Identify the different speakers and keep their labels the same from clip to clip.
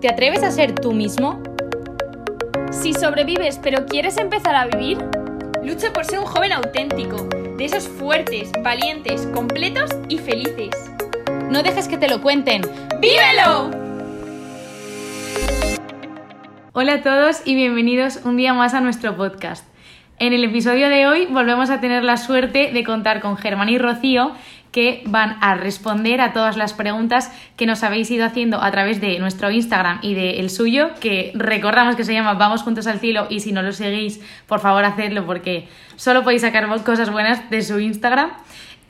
Speaker 1: ¿Te atreves a ser tú mismo?
Speaker 2: Si sobrevives pero quieres empezar a vivir, lucha por ser un joven auténtico, de esos fuertes, valientes, completos y felices.
Speaker 1: No dejes que te lo cuenten.
Speaker 2: ¡Vívelo!
Speaker 1: Hola a todos y bienvenidos un día más a nuestro podcast. En el episodio de hoy volvemos a tener la suerte de contar con Germán y Rocío que van a responder a todas las preguntas que nos habéis ido haciendo a través de nuestro Instagram y del suyo, que recordamos que se llama Vamos Juntos al Cielo y si no lo seguís, por favor hacedlo porque solo podéis sacar cosas buenas de su Instagram.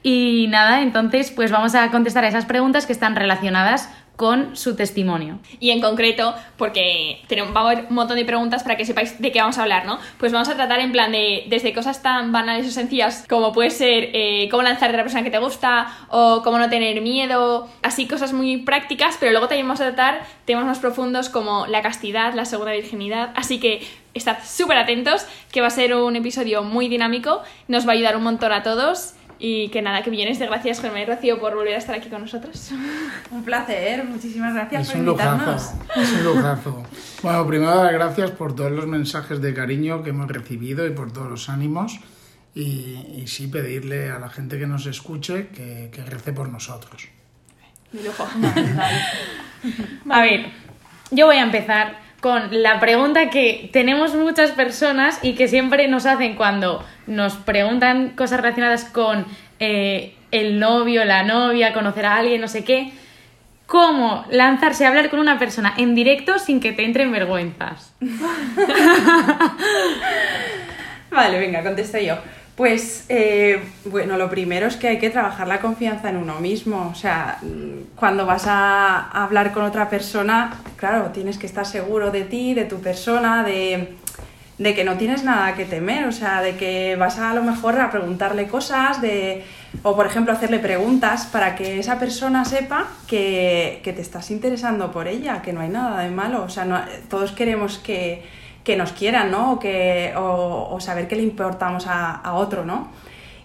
Speaker 1: Y nada, entonces pues vamos a contestar a esas preguntas que están relacionadas con su testimonio.
Speaker 2: Y en concreto, porque tenemos, va a haber un montón de preguntas para que sepáis de qué vamos a hablar, ¿no? Pues vamos a tratar en plan de desde cosas tan banales o sencillas como puede ser eh, cómo lanzarte a la persona que te gusta o cómo no tener miedo, así cosas muy prácticas, pero luego también vamos a tratar temas más profundos como la castidad, la segunda virginidad, así que estad súper atentos, que va a ser un episodio muy dinámico, nos va a ayudar un montón a todos y que nada, que millones de gracias, Germán y Rocío, por volver a estar aquí con nosotros.
Speaker 3: Un placer, muchísimas gracias
Speaker 4: es
Speaker 3: por
Speaker 4: un
Speaker 3: invitarnos.
Speaker 4: Lujazo, es un lujazo. Bueno, primero dar gracias por todos los mensajes de cariño que hemos recibido y por todos los ánimos. Y, y sí pedirle a la gente que nos escuche que, que rece por nosotros.
Speaker 2: Mi lujo.
Speaker 1: A ver, yo voy a empezar con la pregunta que tenemos muchas personas y que siempre nos hacen cuando nos preguntan cosas relacionadas con eh, el novio, la novia, conocer a alguien, no sé qué. ¿Cómo lanzarse a hablar con una persona en directo sin que te entren vergüenzas?
Speaker 3: Vale, venga, contesto yo. Pues, eh, bueno, lo primero es que hay que trabajar la confianza en uno mismo. O sea, mm, cuando vas a hablar con otra persona, claro, tienes que estar seguro de ti, de tu persona, de, de que no tienes nada que temer. O sea, de que vas a, lo mejor a preguntarle cosas, de, o por ejemplo hacerle preguntas para que esa persona sepa que, que te estás interesando por ella, que no hay nada de malo. O sea, no- todos queremos que que nos quieran, ¿no? O, que, o, o saber que le importamos a, a otro, ¿no?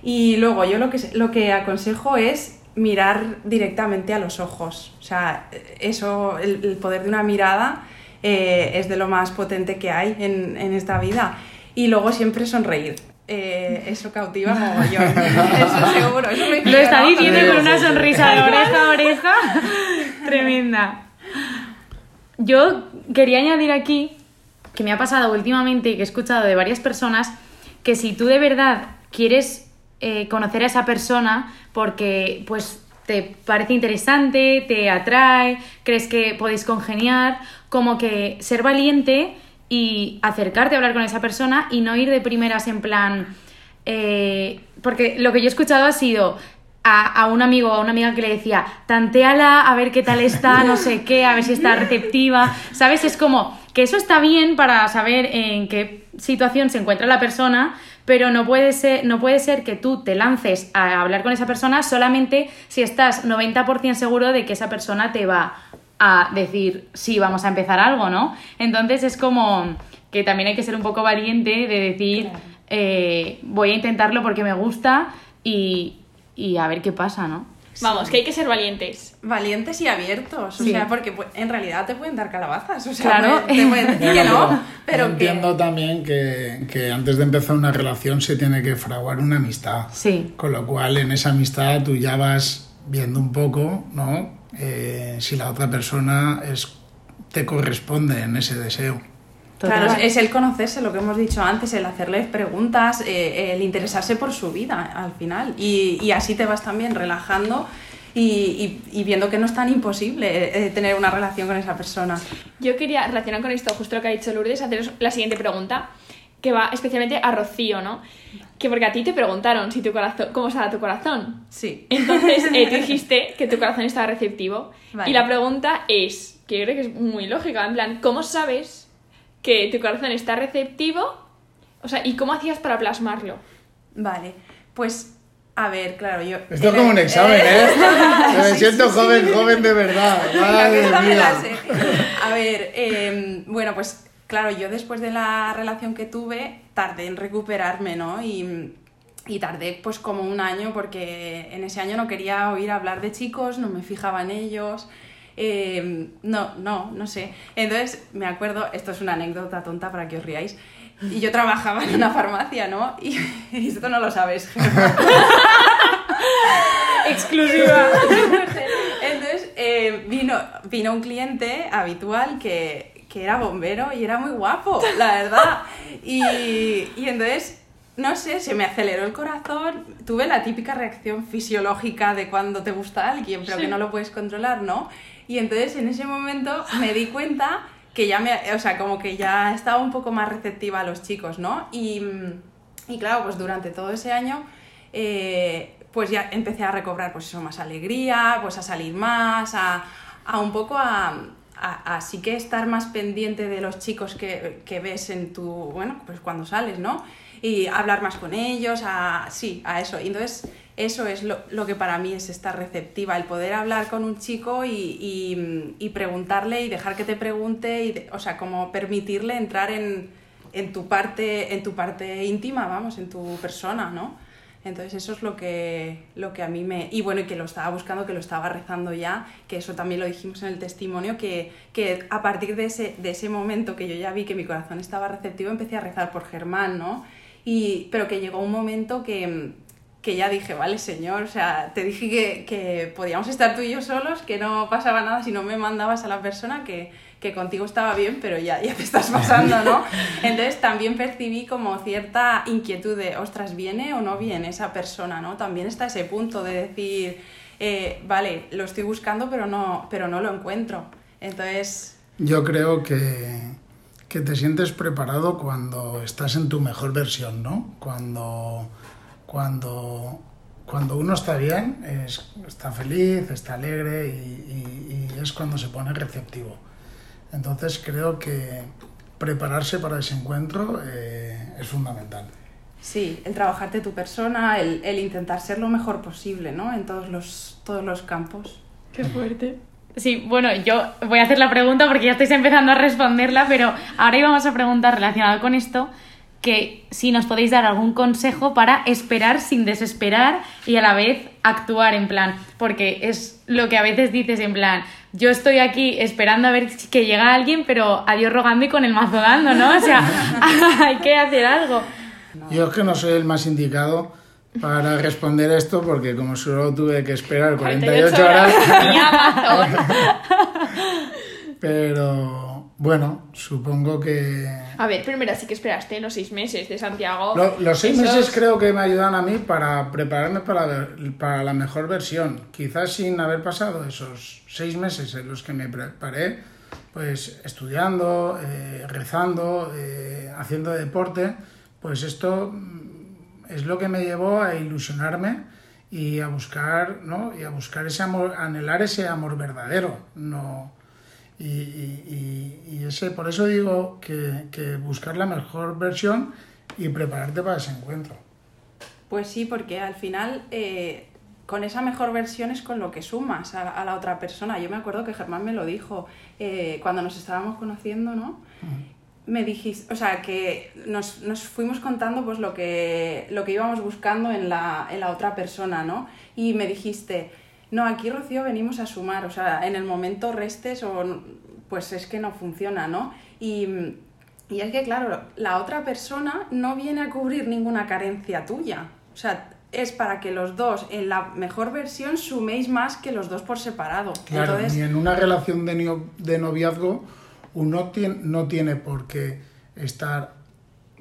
Speaker 3: Y luego yo lo que, lo que aconsejo es mirar directamente a los ojos. O sea, eso, el, el poder de una mirada eh, es de lo más potente que hay en, en esta vida. Y luego siempre sonreír. Eh, eso cautiva mogollón. eso seguro. Eso lo,
Speaker 1: está diciendo con una sonrisa de oreja a oreja. Tremenda. Yo quería añadir aquí que me ha pasado últimamente y que he escuchado de varias personas que si tú de verdad quieres eh, conocer a esa persona porque pues te parece interesante, te atrae, crees que podéis congeniar, como que ser valiente y acercarte a hablar con esa persona y no ir de primeras en plan... eh, porque lo que yo he escuchado ha sido a, a un amigo o a una amiga que le decía, tanteala a ver qué tal está, no sé qué, a ver si está receptiva, ¿sabes? Es como que eso está bien para saber en qué situación se encuentra la persona, pero no puede ser, no puede ser que tú te lances a hablar con esa persona solamente si estás 90% seguro de que esa persona te va a decir, sí, vamos a empezar algo, ¿no? Entonces es como que también hay que ser un poco valiente de decir, eh, voy a intentarlo porque me gusta y, y a ver qué pasa, ¿no?
Speaker 2: Vamos, que hay que ser valientes.
Speaker 3: Valientes y abiertos, o sea, porque en realidad te pueden dar calabazas, o sea,
Speaker 1: Claro.
Speaker 3: te pueden decir que no, pero que...
Speaker 4: entiendo también que, que antes de empezar una relación se tiene que fraguar una amistad.
Speaker 1: Sí.
Speaker 4: Con lo cual, en esa amistad tú ya vas viendo un poco, ¿no? Eh, si la otra persona es, te corresponde en ese deseo.
Speaker 1: Total.
Speaker 3: Claro, es el conocerse, lo que hemos dicho antes, el hacerle preguntas, eh, el interesarse por su vida al final. Y, y así te vas también relajando y, y- y viendo que no es tan imposible eh, tener una relación con esa persona.
Speaker 2: Yo quería relacionar con esto, justo lo que ha dicho Lourdes, haceros la siguiente pregunta, que va especialmente a Rocío, ¿no? Que porque a ti te preguntaron si tu corazón, cómo estaba tu corazón.
Speaker 3: Sí.
Speaker 2: Entonces eh, tú dijiste que tu corazón estaba receptivo.
Speaker 3: Vale.
Speaker 2: Y la pregunta es, que yo creo que es muy lógica, en plan, ¿cómo sabes que tu corazón está receptivo? O sea, ¿y cómo hacías para plasmarlo?
Speaker 3: Vale, pues a ver, claro, yo...
Speaker 4: Esto es como un examen, ¿eh? Me siento joven, joven de verdad. Madre mía.
Speaker 3: A ver, eh, bueno, pues claro, yo después de la relación que tuve, tardé en recuperarme, ¿no? Y, y tardé pues como un año porque en ese año no quería oír hablar de chicos, no me fijaba en ellos. Eh, no, no, no sé. Entonces, me acuerdo, esto es una anécdota tonta para que os riáis, y yo trabajaba en una farmacia, ¿no? Y, y esto no lo sabes.
Speaker 1: Exclusiva.
Speaker 3: Entonces eh, vino, vino un cliente habitual que, que era bombero y era muy guapo, la verdad. Y, y entonces, no sé, se me aceleró el corazón. Tuve la típica reacción fisiológica de cuando te gusta alguien, pero que no lo puedes controlar, ¿no? Y entonces en ese momento me di cuenta que ya me, o sea, como que ya estaba un poco más receptiva a los chicos, ¿no? Y, y claro, pues durante todo ese año, eh, pues ya empecé a recobrar, pues eso, más alegría, pues a salir más, a, a un poco a, a, a sí que estar más pendiente de los chicos que, que ves en tu, bueno, pues cuando sales, ¿no? Y hablar más con ellos, a, sí, a eso. Y entonces eso es lo, lo que para mí es estar receptiva, el poder hablar con un chico y, y, preguntarle y dejar que te pregunte, y o sea, como permitirle entrar en, en, tu parte, en tu parte íntima, vamos, en tu persona, ¿no? Entonces eso es lo que, lo que a mí me... Y bueno, y que lo estaba buscando, que lo estaba rezando ya, que eso también lo dijimos en el testimonio, que, que a partir de ese, de ese momento que yo ya vi que mi corazón estaba receptivo, empecé a rezar por Germán, ¿no? Y, pero que llegó un momento que, que ya dije, vale, señor, o sea, te dije que, que podíamos estar tú y yo solos, que no pasaba nada si no me mandabas a la persona, que, que contigo estaba bien, pero ya, ya te estás pasando, ¿no? Entonces también percibí como cierta inquietud de, ostras, ¿viene o no viene esa persona, ¿no? También está ese punto de decir, eh, vale, lo estoy buscando, pero no, pero no lo encuentro. Entonces,
Speaker 4: Yo creo que, que te sientes preparado cuando estás en tu mejor versión, ¿no? Cuando, cuando, cuando uno está bien, es- está feliz, está alegre y, y- y es cuando se pone receptivo. Entonces creo que prepararse para ese encuentro eh, es fundamental.
Speaker 3: sí, el trabajarte tu persona, el, el intentar ser lo mejor posible, ¿no? En todos los, todos los campos.
Speaker 2: Qué fuerte.
Speaker 1: Sí, bueno, yo voy a hacer la pregunta porque ya estáis empezando a responderla, pero ahora íbamos a preguntar relacionado con esto que si nos podéis dar algún consejo para esperar sin desesperar y a la vez actuar en plan, porque es lo que a veces dices en plan, yo estoy aquí esperando a ver que llega alguien, pero adiós rogando y con el mazo dando, ¿no? O sea, hay que hacer algo.
Speaker 4: Yo es que no soy el más indicado para responder esto porque como solo tuve que esperar 48 horas, pero bueno, supongo que...
Speaker 2: A ver, primero sí que esperaste los seis meses de Santiago.
Speaker 4: Lo- los seis
Speaker 2: Esos-
Speaker 4: meses creo que me ayudan a mí para prepararme para, la- para la mejor versión. Quizás sin haber pasado esos seis meses en los que me preparé, pues estudiando, eh, rezando, eh, haciendo deporte, pues esto mm, es lo que me llevó a ilusionarme y a buscar, ¿no? Y a buscar ese amor, anhelar ese amor verdadero, no y, y- y- ese, por eso digo que, que buscar la mejor versión y prepararte para ese encuentro.
Speaker 3: Pues sí, porque al final eh, con esa mejor versión es con lo que sumas a, a la otra persona. Yo me acuerdo que Germán me lo dijo eh, cuando nos estábamos conociendo, ¿no? Me dijiste, o sea, que nos, nos fuimos contando pues lo que, lo que íbamos buscando en la, en la otra persona, ¿no? Y me dijiste, no, aquí Rocío venimos a sumar, o sea, en el momento restes o pues es que no funciona, ¿no? Y, y es que, claro, la otra persona no viene a cubrir ninguna carencia tuya. O sea, es para que los dos, en la mejor versión, suméis más que los dos por separado.
Speaker 4: Claro,
Speaker 3: Entonces,
Speaker 4: ni en una relación de, de noviazgo uno tiene, no tiene por qué estar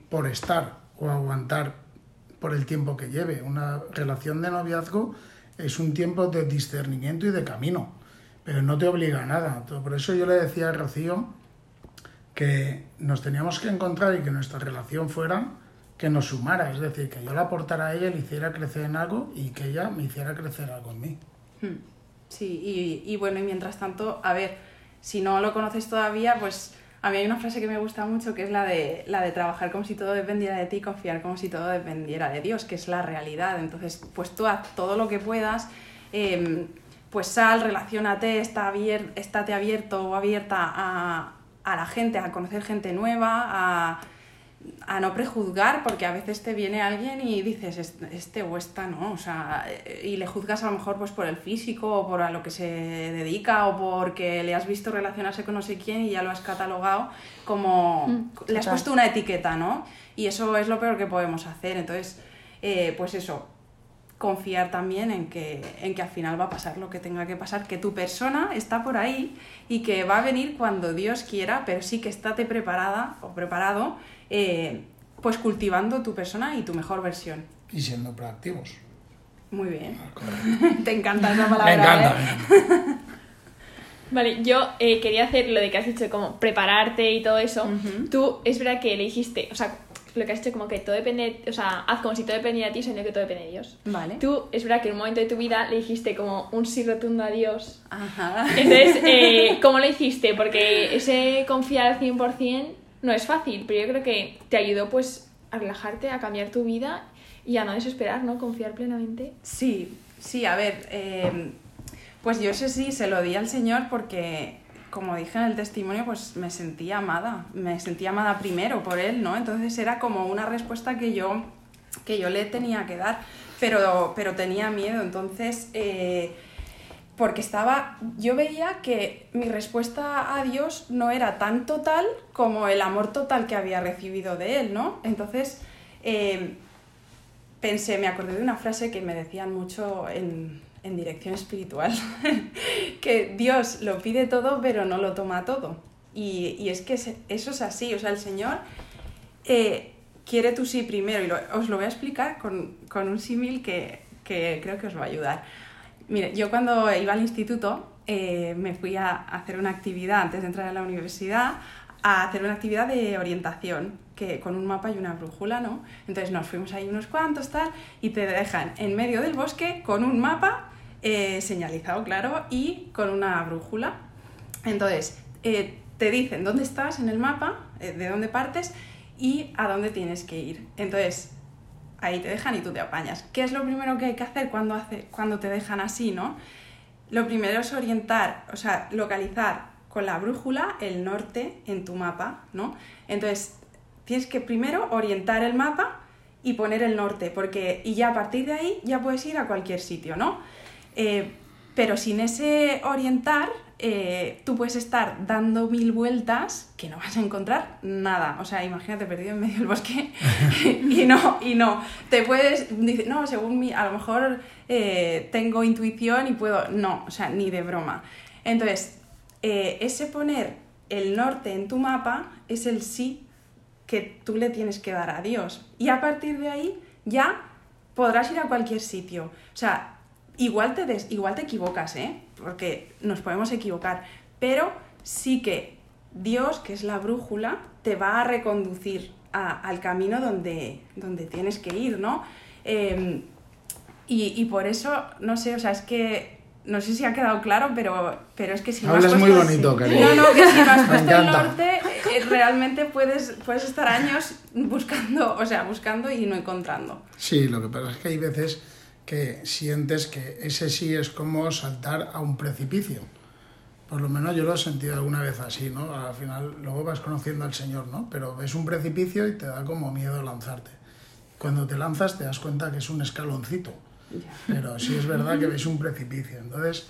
Speaker 4: por estar o aguantar por el tiempo que lleve. Una relación de noviazgo es un tiempo de discernimiento y de camino, pero no te obliga a nada. Por eso yo le decía a Rocío que nos teníamos que encontrar y que nuestra relación fuera que nos sumara, es decir, que yo la aportara a ella y le hiciera crecer en algo y que ella me hiciera crecer algo en mí.
Speaker 3: Hmm. Sí, y, y bueno, y mientras tanto, a ver, si no lo conoces todavía, pues a mí hay una frase que me gusta mucho que es la de, la de trabajar como si todo dependiera de ti confiar como si todo dependiera de Dios, que es la realidad. Entonces, pues tú haz todo lo que puedas, eh, pues sal, relacionate, está abier- estate abierto o abierta a, a la gente, a conocer gente nueva, a a no prejuzgar, porque a veces te viene alguien y dices, "Est- este o esta no, o sea, eh, y le juzgas a lo mejor pues por el físico o por a lo que se dedica o porque le has visto relacionarse con no sé quién y ya lo has catalogado como, le has puesto una etiqueta, ¿no? Y eso es lo peor que podemos hacer, entonces, eh, pues eso, confiar también en que, en que al final va a pasar lo que tenga que pasar, que tu persona está por ahí y que va a venir cuando Dios quiera, pero sí que estate preparada o preparado, eh, pues cultivando tu persona y tu mejor versión.
Speaker 4: Y siendo proactivos.
Speaker 3: Muy bien.
Speaker 4: Correcto.
Speaker 3: Te encanta esa
Speaker 4: Me
Speaker 3: palabra.
Speaker 4: encanta.
Speaker 3: ¿eh?
Speaker 4: me encanta.
Speaker 2: Vale, yo eh, quería hacer lo de que has dicho, como prepararte y todo eso.
Speaker 3: Ujú.
Speaker 2: Tú, es verdad que le dijiste, o sea, lo que has dicho como que todo depende, o sea, haz como si todo dependiera de ti, sino que todo depende de Dios.
Speaker 3: Vale.
Speaker 2: Tú, es verdad que en un momento de tu vida le dijiste como un sí rotundo a Dios.
Speaker 3: Ajá.
Speaker 2: Entonces, eh, ¿cómo lo hiciste? Porque ese confiar al 100% no es fácil, pero yo creo que te ayudó pues a relajarte, a cambiar tu vida y a no desesperar, ¿no? Confiar plenamente.
Speaker 3: Sí, sí, a ver, eh, pues yo sé sí, se lo di al Señor porque, como dije en el testimonio, pues me sentía amada, me sentía amada primero por Él, ¿no? Entonces era como una respuesta que yo, que yo le tenía que dar, pero, pero tenía miedo, entonces... eh, porque estaba, yo veía que mi respuesta a Dios no era tan total como el amor total que había recibido de Él, ¿no? Entonces, eh, pensé, me acordé de una frase que me decían mucho en, en dirección espiritual, que Dios lo pide todo pero no lo toma todo. Y, y es que eso es así, o sea, el Señor eh, quiere tu sí primero y os lo voy a explicar con, con un símil que, que creo que os va a ayudar. Mire, yo cuando iba al instituto eh, me fui a hacer una actividad antes de entrar a la universidad, a hacer una actividad de orientación, que con un mapa y una brújula, ¿no? Entonces nos fuimos ahí unos cuantos, tal, y te dejan en medio del bosque con un mapa eh, señalizado, claro, y con una brújula. Entonces, eh, te dicen dónde estás en el mapa, eh, de dónde partes y a dónde tienes que ir. Entonces, ahí te dejan y tú te apañas. ¿Qué es lo primero que hay que hacer cuando, hace, cuando te dejan así, no? Lo primero es orientar, o sea, localizar con la brújula el norte en tu mapa, ¿no? Entonces, tienes que primero orientar el mapa y poner el norte, porque y ya a partir de ahí ya puedes ir a cualquier sitio, ¿no? Eh, pero sin ese orientar, eh, tú puedes estar dando mil vueltas que no vas a encontrar nada. O sea, imagínate perdido en medio del bosque y no, y no. Te puedes, dice, no, según mi, a lo mejor eh, tengo intuición y puedo. No, o sea, ni de broma. Entonces, eh, ese poner el norte en tu mapa es el sí que tú le tienes que dar a Dios. Y a partir de ahí ya podrás ir a cualquier sitio. O sea, igual te, des- igual te equivocas, ¿eh? Porque nos podemos equivocar. Pero sí que Dios, que es la brújula, te va a reconducir a- al camino donde, donde tienes que ir, ¿no? Eh, y, y por eso, no sé, o sea, es que no sé si ha quedado claro, pero, pero es que si no has
Speaker 4: Hablas muy
Speaker 3: puesto-
Speaker 4: bonito,
Speaker 3: sí. No, no, que si no has puesto el norte, eh, realmente puedes, puedes estar años buscando, o sea, buscando y no encontrando.
Speaker 4: Sí, lo que pasa es que hay veces que sientes que ese sí es como saltar a un precipicio. Por lo menos yo lo he sentido alguna vez así, ¿no? Al final luego vas conociendo al Señor, ¿no? Pero ves un precipicio y te da como miedo lanzarte. Cuando te lanzas te das cuenta que es un escaloncito. Pero sí es verdad que ves un precipicio. Entonces,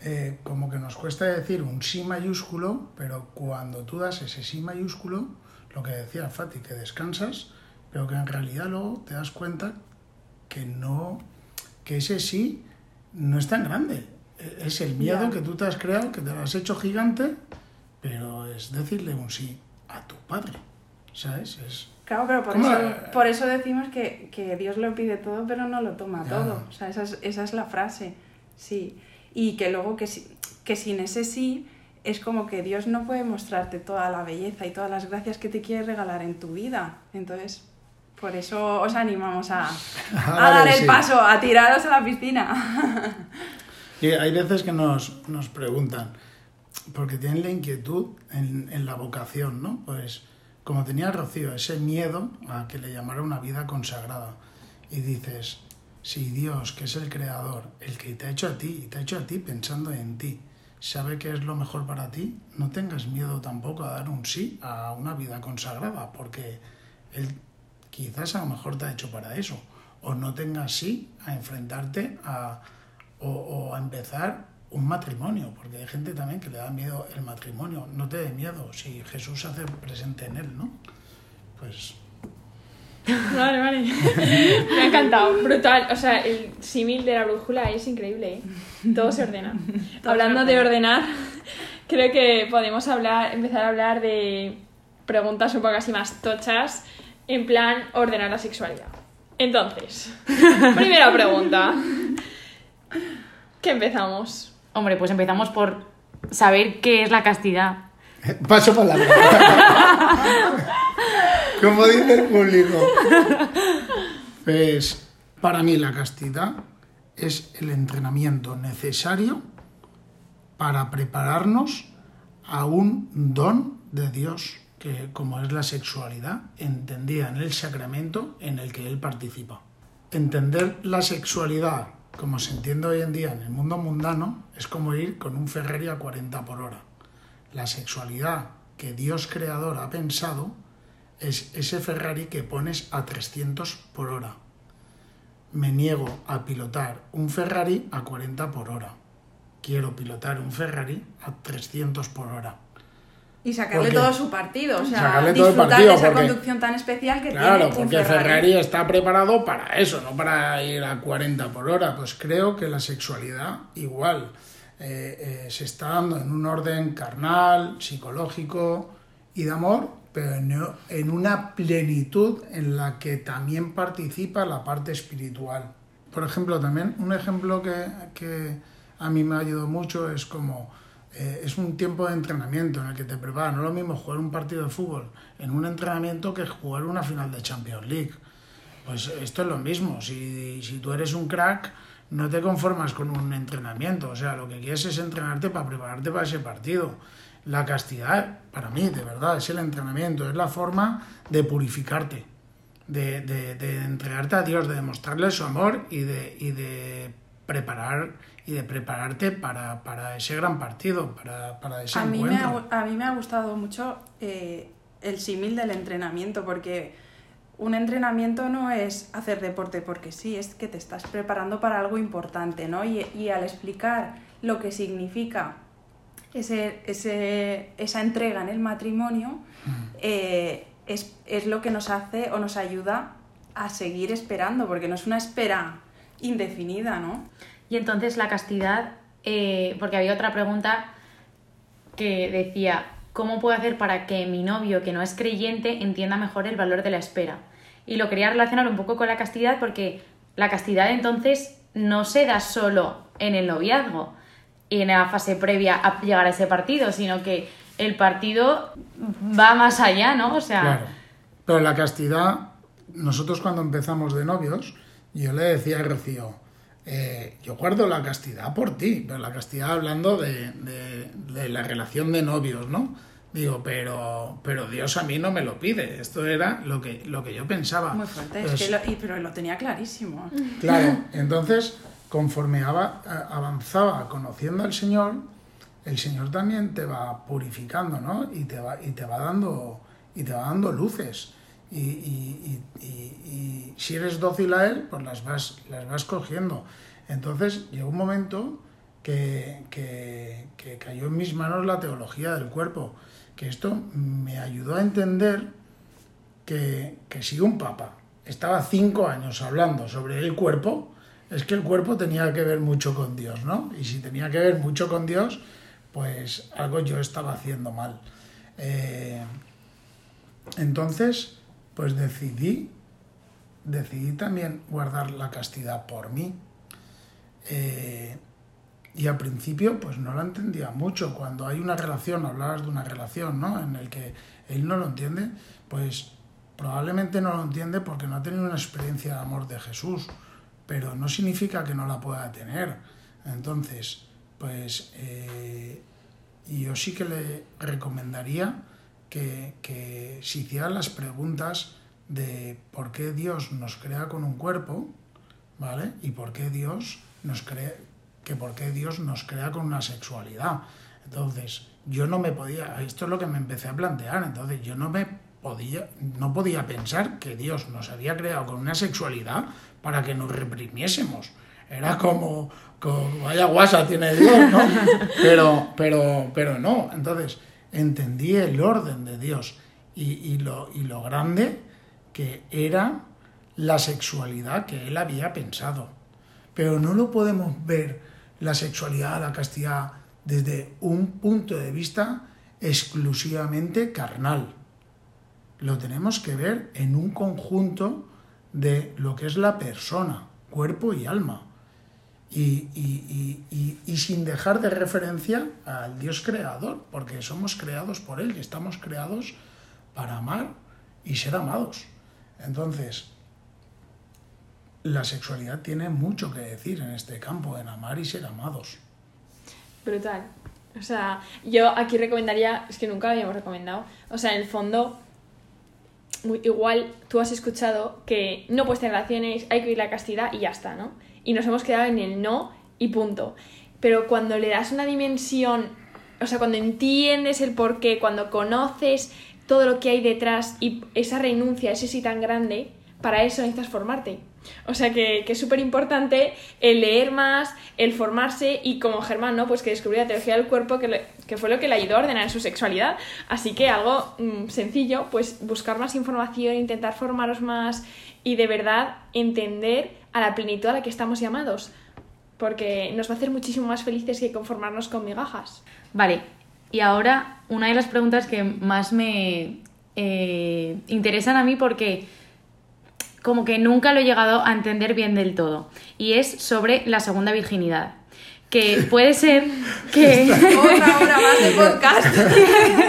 Speaker 4: eh, como que nos cuesta decir un sí mayúsculo, pero cuando tú das ese sí mayúsculo, lo que decía Fati, que descansas, pero que en realidad luego te das cuenta que no, que ese sí no es tan grande. E- Es el miedo
Speaker 3: Ya.
Speaker 4: que tú te has creado, que te lo has hecho gigante, pero es decirle un sí a tu padre, ¿sabes? Es,
Speaker 3: Claro, pero por eso, por eso decimos que, que Dios lo pide todo, pero no lo toma
Speaker 4: Ya.
Speaker 3: todo. O sea, esa es, esa es la frase, sí. Y que luego que, si- que sin ese sí es como que Dios no puede mostrarte toda la belleza y todas las gracias que te quiere regalar en tu vida. Entonces, por eso os animamos a, a
Speaker 4: Ahora
Speaker 3: dar el
Speaker 4: sí.
Speaker 3: paso, a tiraros a la piscina.
Speaker 4: Y hay veces que nos, nos preguntan, porque tienen la inquietud en, en la vocación, ¿no? Pues como tenía Rocío, ese miedo a que le llamara una vida consagrada. Y dices, si Dios, que es el creador, el que te ha hecho a ti, y te ha hecho a ti pensando en ti, sabe que es lo mejor para ti, no tengas miedo tampoco a dar un sí a una vida consagrada, porque Él quizás a lo mejor te ha hecho para eso. O no tengas sí a enfrentarte a, o, o a empezar un matrimonio, porque hay gente también que le da miedo el matrimonio. No te dé miedo, si Jesús se hace presente en él, ¿no? Pues
Speaker 2: Vale, vale. Me ha encantado. Brutal. O sea, el símil de la brújula es increíble, ¿eh? Todo se ordena. Hablando de ordenar, creo que podemos hablar, empezar a hablar de preguntas un poco así más tochas, en plan ordenar la sexualidad. Entonces, primera pregunta. ¿Qué empezamos?
Speaker 1: Hombre, pues empezamos por saber qué es la castidad.
Speaker 4: Paso palabra. Como dice el público. Pues para mí la castidad es el entrenamiento necesario para prepararnos a un don de Dios, que como es la sexualidad, entendida en el sacramento en el que Él participa. Entender la sexualidad como se entiende hoy en día en el mundo mundano es como ir con un Ferrari a 40 por hora. La sexualidad que Dios creador ha pensado es ese Ferrari que pones a 300 por hora. Me niego a pilotar un Ferrari a 40 por hora. Quiero pilotar un Ferrari a 300 por hora.
Speaker 3: Y sacarle
Speaker 4: Porque-
Speaker 3: todo su partido, o sea,
Speaker 4: Sacarle todo el
Speaker 3: disfrutar
Speaker 4: partido,
Speaker 3: de esa
Speaker 4: porque-
Speaker 3: conducción tan especial que
Speaker 4: Claro,
Speaker 3: tiene un
Speaker 4: porque
Speaker 3: Ferrari.
Speaker 4: Ferrari está preparado para eso, no para ir a 40 por hora. Pues creo que la sexualidad igual eh, eh, se está dando en un orden carnal, psicológico y de amor, pero no- en una plenitud en la que también participa la parte espiritual. Por ejemplo, también un ejemplo que, que a mí me ha ayudado mucho es como eh, es un tiempo de entrenamiento en el que te preparan. No es lo mismo jugar un partido de fútbol en un entrenamiento que jugar una final de Champions League. Pues esto es lo mismo. Si, si tú eres un crack, no te conformas con un entrenamiento. O sea, lo que quieres es entrenarte para prepararte para ese partido. La castidad, para mí, de verdad, es el entrenamiento, es la forma de purificarte, de, de, de entregarte a Dios, de demostrarle su amor y de, y de preparar y de prepararte para, para ese gran partido, para, para ese
Speaker 3: A mí, me ha, a mí me ha gustado mucho eh, el símil del entrenamiento, porque un entrenamiento no es hacer deporte porque sí, es que te estás preparando para algo importante, ¿no? Y, y al explicar lo que significa ese, ese, esa entrega en el matrimonio, eh, es, es lo que nos hace o nos ayuda a seguir esperando, porque no es una espera indefinida, ¿no?
Speaker 1: Y entonces la castidad, eh, porque había otra pregunta que decía, ¿cómo puedo hacer para que mi novio, que no es creyente, entienda mejor el valor de la espera? Y lo quería relacionar un poco con la castidad porque la castidad entonces no se da solo en el noviazgo y en la fase previa a llegar a ese partido, sino que el partido va más allá, ¿no? O sea,
Speaker 4: Claro. Pero la castidad, nosotros cuando empezamos de novios, yo le decía a Rocío, eh, yo guardo la castidad por ti, pero la castidad hablando de, de- de la relación de novios, ¿no? Digo, pero, pero Dios a mí no me lo pide. Esto era lo que, lo que yo pensaba.
Speaker 3: Muy fuerte,
Speaker 4: Pues,
Speaker 3: es que lo, y- pero lo tenía clarísimo.
Speaker 4: Claro, entonces, conforme avanzaba conociendo al Señor, el Señor también te va purificando, ¿no? Y te va, y te va dando, y te va dando luces. Y, y- y- y- si eres dócil a Él, pues las vas, las vas cogiendo. Entonces llegó un momento que, que- que cayó en mis manos la teología del cuerpo, que esto me ayudó a entender que, que si un papa estaba cinco años hablando sobre el cuerpo, es que el cuerpo tenía que ver mucho con Dios, ¿no? Y si tenía que ver mucho con Dios, pues algo yo estaba haciendo mal. Eh, entonces, pues decidí, decidí también guardar la castidad por mí. Eh, y al principio, pues no la entendía mucho. Cuando hay una relación, hablabas de una relación, ¿no? En el que él no lo entiende, pues probablemente no lo entiende porque no ha tenido una experiencia de amor de Jesús, pero no significa que no la pueda tener. Entonces, pues eh, yo sí que le recomendaría que, que se hiciera las preguntas de por qué Dios nos crea con un cuerpo, ¿vale? Y por qué Dios nos crea, que por qué Dios nos crea con una sexualidad. Entonces, yo no me podía, esto es lo que me empecé a plantear, entonces yo no me podía, no podía pensar que Dios nos había creado con una sexualidad para que nos reprimiésemos. Era como, como vaya guasa tiene Dios, ¿no? Pero, pero, pero no. Entonces, entendí el orden de Dios y, y, lo, y lo grande que era la sexualidad que él había pensado. Pero no lo podemos ver la sexualidad, la castidad, desde un punto de vista exclusivamente carnal. Lo tenemos que ver en un conjunto de lo que es la persona, cuerpo y alma. Y, sin dejar de referencia al Dios creador, porque somos creados por Él y estamos creados para amar y ser amados. Entonces, la sexualidad tiene mucho que decir en este campo, en amar y ser amados.
Speaker 2: Brutal. O sea, yo aquí recomendaría, es que nunca lo habíamos recomendado, o sea, en el fondo, igual tú has escuchado que no puedes tener relaciones, hay que ir la castidad y ya está, ¿no? Y nos hemos quedado en el no y punto. Pero cuando le das una dimensión, o sea, cuando entiendes el porqué, cuando conoces todo lo que hay detrás y esa renuncia, ese sí tan grande, para eso necesitas formarte. O sea que, que es súper importante el leer más, el formarse y como Germán, ¿no? Pues que descubrió la teología del cuerpo que, que fue lo que le ayudó a ordenar su sexualidad. Así que algo mmm, sencillo, pues buscar más información, intentar formaros más y de verdad entender a la plenitud a la que estamos llamados. Porque nos va a hacer muchísimo más felices que conformarnos con migajas.
Speaker 1: Vale, y ahora una de las preguntas que más me eh, interesan a mí porque como que nunca lo he llegado a entender bien del todo. Y es sobre la segunda virginidad. Que puede ser que.
Speaker 2: Otra hora más de podcast.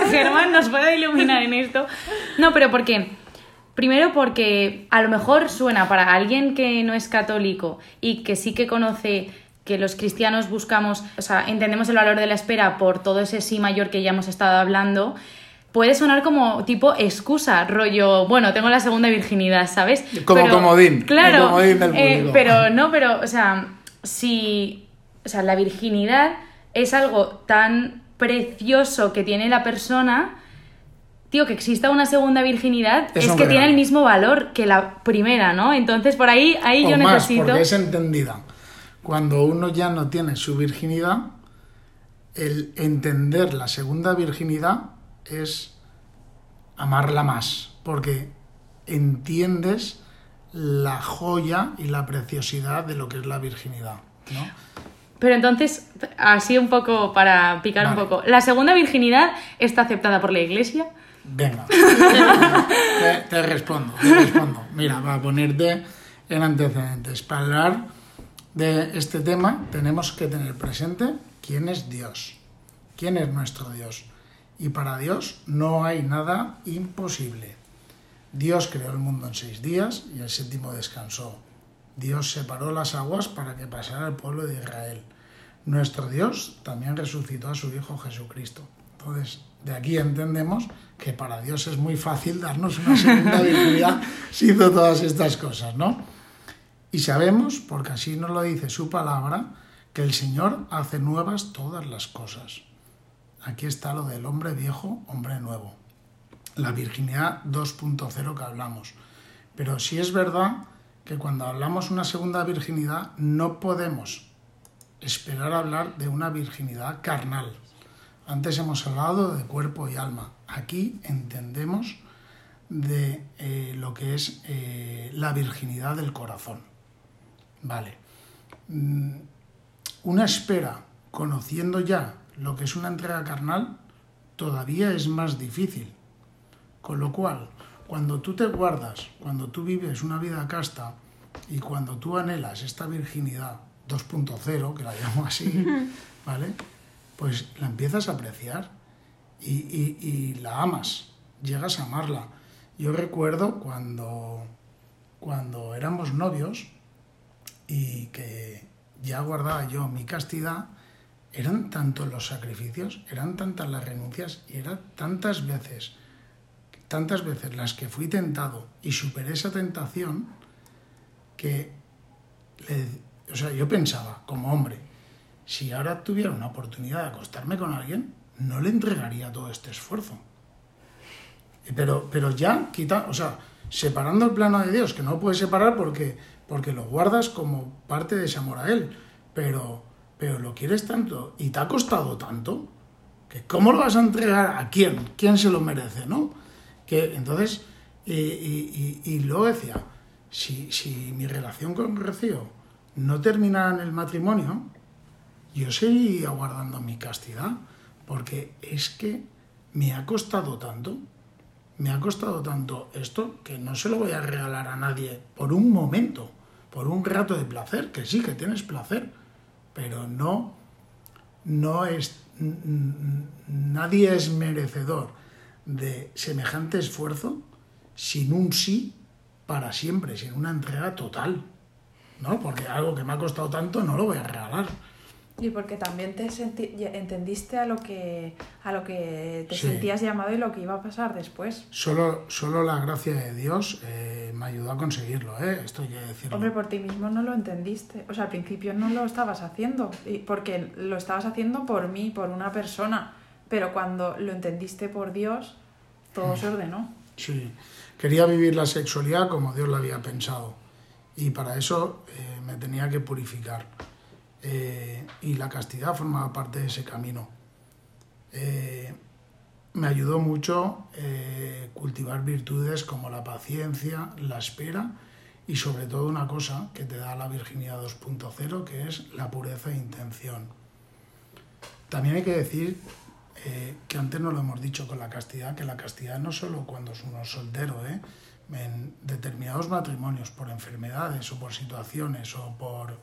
Speaker 1: Germán nos puede iluminar en esto. No, pero ¿por qué? Primero porque a lo mejor suena para alguien que no es católico y que sí que conoce que los cristianos buscamos, o sea, entendemos el valor de la espera por todo ese sí mayor que ya hemos estado hablando, puede sonar como tipo excusa, rollo, bueno, tengo la segunda virginidad, ¿sabes?
Speaker 4: Como
Speaker 1: pero,
Speaker 4: comodín.
Speaker 1: Claro,
Speaker 4: comodín del
Speaker 1: eh, pero no, pero, o sea, si, o sea, la virginidad es algo tan precioso que tiene la persona, tío, que exista una segunda virginidad
Speaker 4: Es
Speaker 1: que
Speaker 4: regalo.
Speaker 1: tiene el mismo valor que la primera, ¿no? Entonces, por ahí, ahí
Speaker 4: o
Speaker 1: yo
Speaker 4: más,
Speaker 1: necesito...
Speaker 4: porque es entendida. Cuando uno ya no tiene su virginidad, el entender la segunda virginidad es amarla más, porque entiendes la joya y la preciosidad de lo que es la virginidad. ¿no?
Speaker 1: Pero entonces, así un poco para picar
Speaker 4: Vale.
Speaker 1: un poco, ¿la segunda virginidad está aceptada por la iglesia?
Speaker 4: Venga, te, te respondo, te respondo. Mira, para ponerte en antecedentes, para hablar de este tema tenemos que tener presente quién es Dios, quién es nuestro Dios. Y para Dios no hay nada imposible. Dios creó el mundo en seis días y el séptimo descansó. Dios separó las aguas para que pasara el pueblo de Israel. Nuestro Dios también resucitó a su Hijo Jesucristo. Entonces, de aquí entendemos que para Dios es muy fácil darnos una segunda virginidad si hizo todas estas cosas, ¿no? Y sabemos, porque así nos lo dice su palabra, que el Señor hace nuevas todas las cosas. Aquí está lo del hombre viejo, hombre nuevo. La virginidad 2.0 que hablamos. Pero sí es verdad que cuando hablamos una segunda virginidad no podemos esperar hablar de una virginidad carnal. Antes hemos hablado de cuerpo y alma. Aquí entendemos de eh, lo que es eh, la virginidad del corazón. Vale. Mm, Una espera, conociendo ya lo que es una entrega carnal, todavía es más difícil. Con lo cual, cuando tú te guardas, cuando tú vives una vida casta y cuando tú anhelas esta virginidad 2.0, que la llamo así, ¿vale? Pues la empiezas a apreciar y, la amas, llegas a amarla. Yo recuerdo cuando, cuando éramos novios y que ya guardaba yo mi castidad, eran tantos los sacrificios, eran tantas las renuncias y eran tantas veces, tantas veces las que fui tentado y superé esa tentación que, o sea, yo pensaba como hombre, si ahora tuviera una oportunidad de acostarme con alguien, no le entregaría todo este esfuerzo. Pero, pero ya quita, o sea, separando el plano de Dios, que no puedes separar porque, porque lo guardas como parte de ese amor a Él, pero, pero lo quieres tanto y te ha costado tanto, que ¿cómo lo vas a entregar a quién? ¿Quién se lo merece, no? Que entonces, y, y luego decía, si, si mi relación con Rocío no terminara en el matrimonio, yo seguiría guardando mi castidad, porque es que me ha costado tanto, me ha costado tanto esto que no se lo voy a regalar a nadie por un momento, por un rato de placer, que sí, que tienes placer, pero no, no es, nadie es merecedor de semejante esfuerzo sin un sí para siempre, sin una entrega total, ¿no? Porque algo que me ha costado tanto no lo voy a regalar.
Speaker 3: Y porque también te senti entendiste a lo que a lo que te
Speaker 4: Sí.
Speaker 3: sentías llamado y lo que iba a pasar después.
Speaker 4: Solo, solo la gracia de Dios eh, me ayudó a conseguirlo, ¿eh? Esto hay que decirlo.
Speaker 3: Hombre, por ti mismo no lo entendiste. O sea, al principio no lo estabas haciendo. y- Porque lo estabas haciendo por mí, por una persona. Pero cuando lo entendiste por Dios, todo se ordenó.
Speaker 4: Sí, quería vivir la sexualidad como Dios la había pensado. Y para eso eh, me tenía que purificar. Eh, y la castidad formaba parte de ese camino. Eh, me ayudó mucho eh, cultivar virtudes como la paciencia, la espera y sobre todo una cosa que te da la Virginidad 2.0, que es la pureza de intención. También hay que decir que antes no lo hemos dicho con la castidad, que la castidad no solo cuando es uno soltero, ¿eh? en determinados matrimonios, por enfermedades o por situaciones o por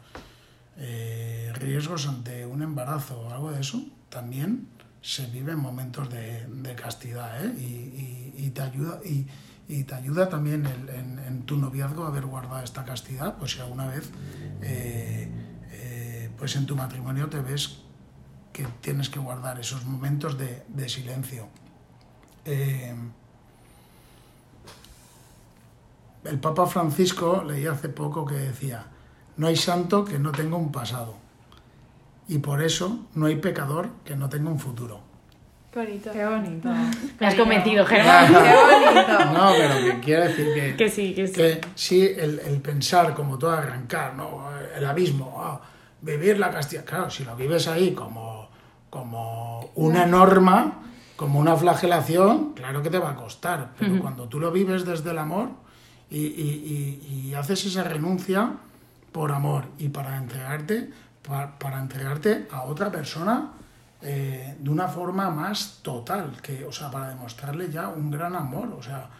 Speaker 4: eh, riesgos ante un embarazo o algo de eso, también se viven momentos de, castidad ¿eh? y, te ayuda y, te ayuda también en, en tu noviazgo a haber guardado esta castidad, pues si alguna vez eh, eh, pues en tu matrimonio te ves que tienes que guardar esos momentos de, silencio. El Papa Francisco leí hace poco que decía, no hay santo que no tenga un pasado y por eso no hay pecador que no tenga un futuro.
Speaker 2: Qué bonito.
Speaker 3: Qué bonito.
Speaker 1: Me has convencido, Germán.
Speaker 3: Qué bonito.
Speaker 4: No, pero que quiere decir que,
Speaker 1: Que sí, que sí.
Speaker 4: que sí, el, el pensar como todo arrancar, ¿no? el abismo, ah, vivir la castidad, claro, si lo vives ahí como, como una norma, como una flagelación, claro que te va a costar, pero cuando tú lo vives desde el amor y, y- y- y haces esa renuncia por amor y para entregarte, para, para entregarte a otra persona eh, de una forma más total, que, o sea, para demostrarle ya un gran amor, o sea,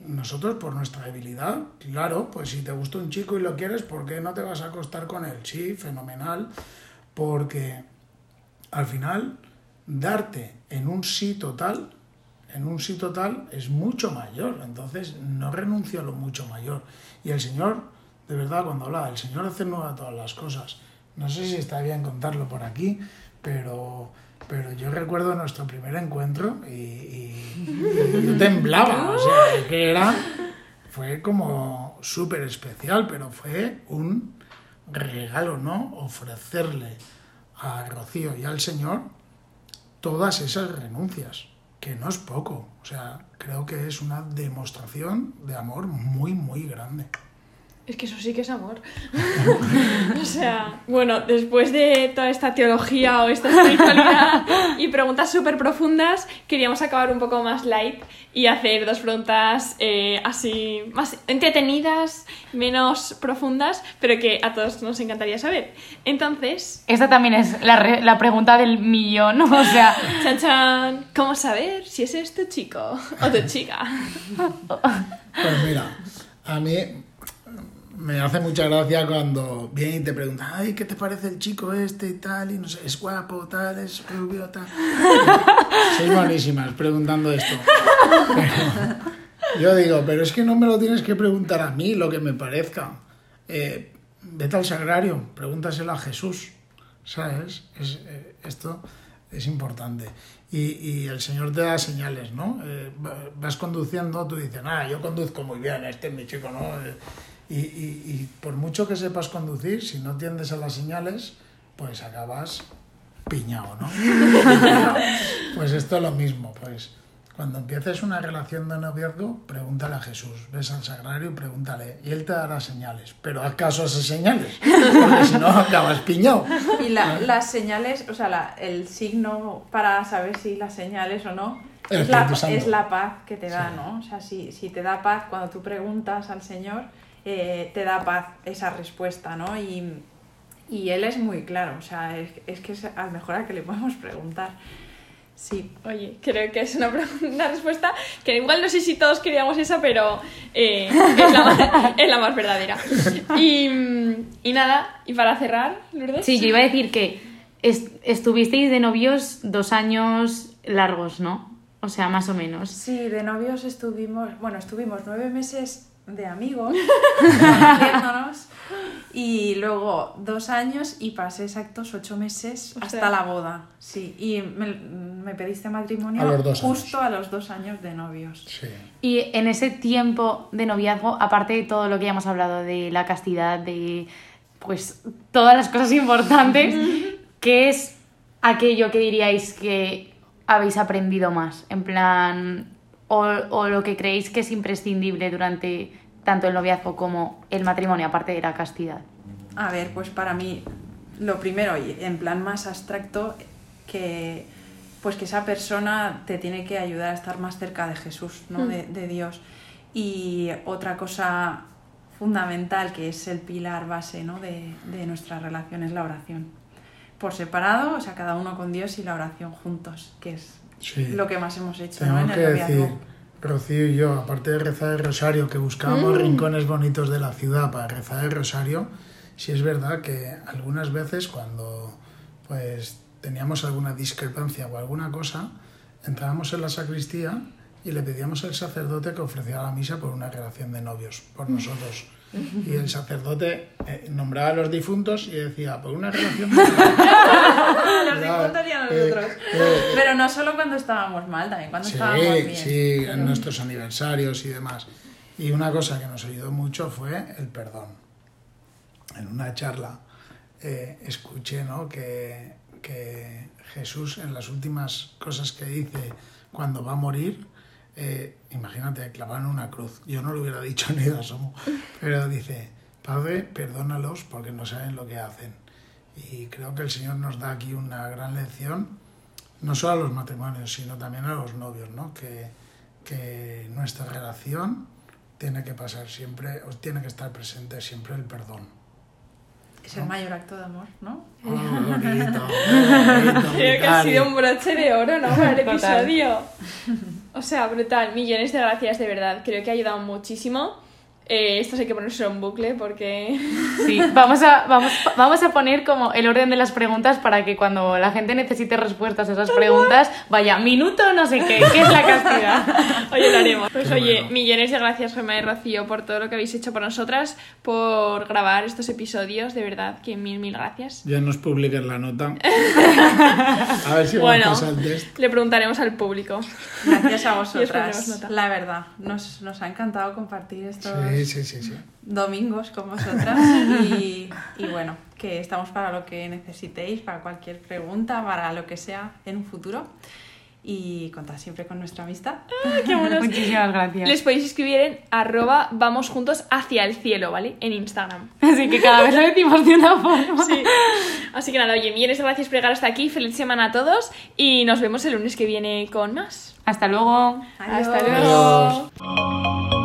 Speaker 4: nosotros por nuestra debilidad, claro, pues si te gusta un chico y lo quieres, ¿por qué no te vas a acostar con él? Sí, fenomenal, porque al final darte en un sí total, en un sí total es mucho mayor, entonces no renuncio a lo mucho mayor. Y el Señor, de verdad, cuando hablaba, el Señor hace nueva todas las cosas. No sé si está bien contarlo por aquí, pero, pero yo recuerdo nuestro primer encuentro y, yo temblaba, o sea, que era, fue como súper especial, pero fue un regalo, ¿no? Ofrecerle a Rocío y al Señor todas esas renuncias, que no es poco, o sea, creo que es una demostración de amor muy, muy grande.
Speaker 2: Es que eso sí que es amor. o sea, bueno, después de toda esta teología o esta espiritualidad y preguntas súper profundas, queríamos acabar un poco más light y hacer dos preguntas eh, así más entretenidas, menos profundas, pero que a todos nos encantaría saber. Entonces,
Speaker 1: Esta también es la, re- la pregunta del millón, o sea,
Speaker 2: chan chan, ¿cómo saber si ese es tu chico o tu chica?
Speaker 4: Pues mira, a mí me hace mucha gracia cuando vienen y te preguntan, ay, ¿qué te parece el chico este y tal? Y no sé, es guapo, tal, es rubio, tal. Sois buenísimas preguntando esto. Yo digo, pero es que no me lo tienes que preguntar a mí, lo que me parezca. Eh, vete al sagrario, pregúntaselo a Jesús, ¿sabes? Es, eh, esto es importante. Y, y el Señor te da señales, ¿no? Eh, va- vas conduciendo, tú dices, ah, yo conduzco muy bien, este es mi chico, ¿no? Y, y- y por mucho que sepas conducir, si no atiendes a las señales, pues acabas piñado, ¿no? pues esto es lo mismo, pues cuando empieces una relación de noviazgo, pregúntale a Jesús, ves al sagrario y pregúntale, y él te dará señales, pero haz caso a esas señales, porque si no acabas piñado.
Speaker 3: Y la- las señales, o sea, la- el signo para saber si las señales o no, es la, es la paz que te da,
Speaker 4: Sí.
Speaker 3: ¿no? O sea, si, si te da paz cuando tú preguntas al Señor, eh, te da paz esa respuesta, ¿no? Y, y Él es muy claro, o sea, es, es que es al mejor al que le podemos preguntar. Sí.
Speaker 2: Oye, creo que es una, una respuesta que igual no sé si todos queríamos esa, pero eh, es, la más, es la más verdadera. Y, y nada, y para cerrar, Lourdes.
Speaker 1: Sí, yo iba a decir que est- estuvisteis de novios dos años largos, ¿no? O sea, más o menos.
Speaker 3: Sí, de novios estuvimos, bueno, estuvimos nueve meses de amigos, conociéndonos, y luego dos años y pasé exactos ocho meses
Speaker 2: O
Speaker 3: hasta
Speaker 2: sea.
Speaker 3: la boda. Sí, y me, me pediste matrimonio
Speaker 4: A
Speaker 3: justo a los dos años de novios.
Speaker 4: Sí.
Speaker 1: Y en ese tiempo de noviazgo, aparte de todo lo que ya hemos hablado de la castidad, de pues todas las cosas importantes, ¿qué es aquello que diríais que habéis aprendido más? En plan, o, o lo que creéis que es imprescindible durante tanto el noviazgo como el matrimonio, aparte de la castidad.
Speaker 3: A ver, pues para mí, lo primero, y en plan más abstracto, que pues que esa persona te tiene que ayudar a estar más cerca de Jesús, ¿no?
Speaker 2: Mm.
Speaker 3: de, de Dios. Y otra cosa fundamental, que es el pilar base ¿no? de, de nuestra relación, es la oración. Por separado, o sea, cada uno con Dios y la oración juntos, que es
Speaker 4: Sí.
Speaker 3: lo que más hemos hecho ¿no?
Speaker 4: Tengo
Speaker 3: en
Speaker 4: que decir, Rocío y yo, aparte de rezar el rosario, que buscábamos rincones bonitos de la ciudad para rezar el rosario, sí es verdad que algunas veces cuando pues teníamos alguna discrepancia o alguna cosa, entrábamos en la sacristía y le pedíamos al sacerdote que ofreciera la misa por una relación de novios, por nosotros. Y el sacerdote eh, nombraba a los difuntos y decía, por una relación.
Speaker 3: Los difuntos y a
Speaker 4: eh,
Speaker 3: nosotros.
Speaker 4: eh,
Speaker 3: Pero no solo cuando estábamos mal, también cuando estábamos bien.
Speaker 4: sí, en nuestros aniversarios y demás. Y una cosa que nos ayudó mucho fue el perdón. En una charla eh, escuché ¿no? que, que Jesús en las últimas cosas que dice cuando va a morir, eh, imagínate, clavaron una cruz. Yo no lo hubiera dicho ni de asomo, pero dice, Padre, perdónalos porque no saben lo que hacen. Y creo que el Señor nos da aquí una gran lección no solo a los matrimonios, sino también a los novios, ¿no? Que, que nuestra relación tiene que pasar siempre, o tiene que estar presente siempre el perdón.
Speaker 3: Es el mayor acto de amor, ¿no?
Speaker 4: Oh, bonito, bonito,
Speaker 2: Creo que ha sido un broche de oro, ¿no? Para el
Speaker 1: Total.
Speaker 2: episodio. O sea, brutal. Millones de gracias, de verdad. Creo que ha ayudado muchísimo. Eh, esto hay que ponerse en bucle porque...
Speaker 1: Sí, vamos a, vamos, vamos a poner como el orden de las preguntas para que cuando la gente necesite respuestas a esas preguntas, vaya, minuto no sé qué, ¿qué es la castidad?
Speaker 2: Oye, lo haremos. Pues
Speaker 4: Qué
Speaker 2: oye,
Speaker 4: bueno.
Speaker 2: millones de gracias, Gemma y Rocío, por todo lo que habéis hecho por nosotras, por grabar estos episodios, de verdad, que mil, mil gracias.
Speaker 4: Ya nos publiquen la nota. A ver si
Speaker 2: Bueno,
Speaker 4: vamos al test.
Speaker 2: le preguntaremos al público.
Speaker 3: Gracias a vosotras.
Speaker 2: nota.
Speaker 3: La verdad, nos, nos ha encantado compartir estos
Speaker 4: Sí, sí, sí, sí.
Speaker 3: domingos con vosotras. Y, y bueno, que estamos para lo que necesitéis, para cualquier pregunta, para lo que sea en un futuro. Y contad siempre con nuestra amistad.
Speaker 2: Qué monos.
Speaker 1: Muchísimas gracias.
Speaker 2: Les podéis escribir en arroba vamos juntos hacia el cielo, ¿vale? En Instagram.
Speaker 1: Así que cada vez lo decimos de una forma.
Speaker 2: Sí. Así que nada, oye, millones de gracias por llegar hasta aquí. Feliz semana a todos y nos vemos el lunes que viene con más.
Speaker 1: Hasta luego.
Speaker 2: Hasta luego.
Speaker 4: Adiós.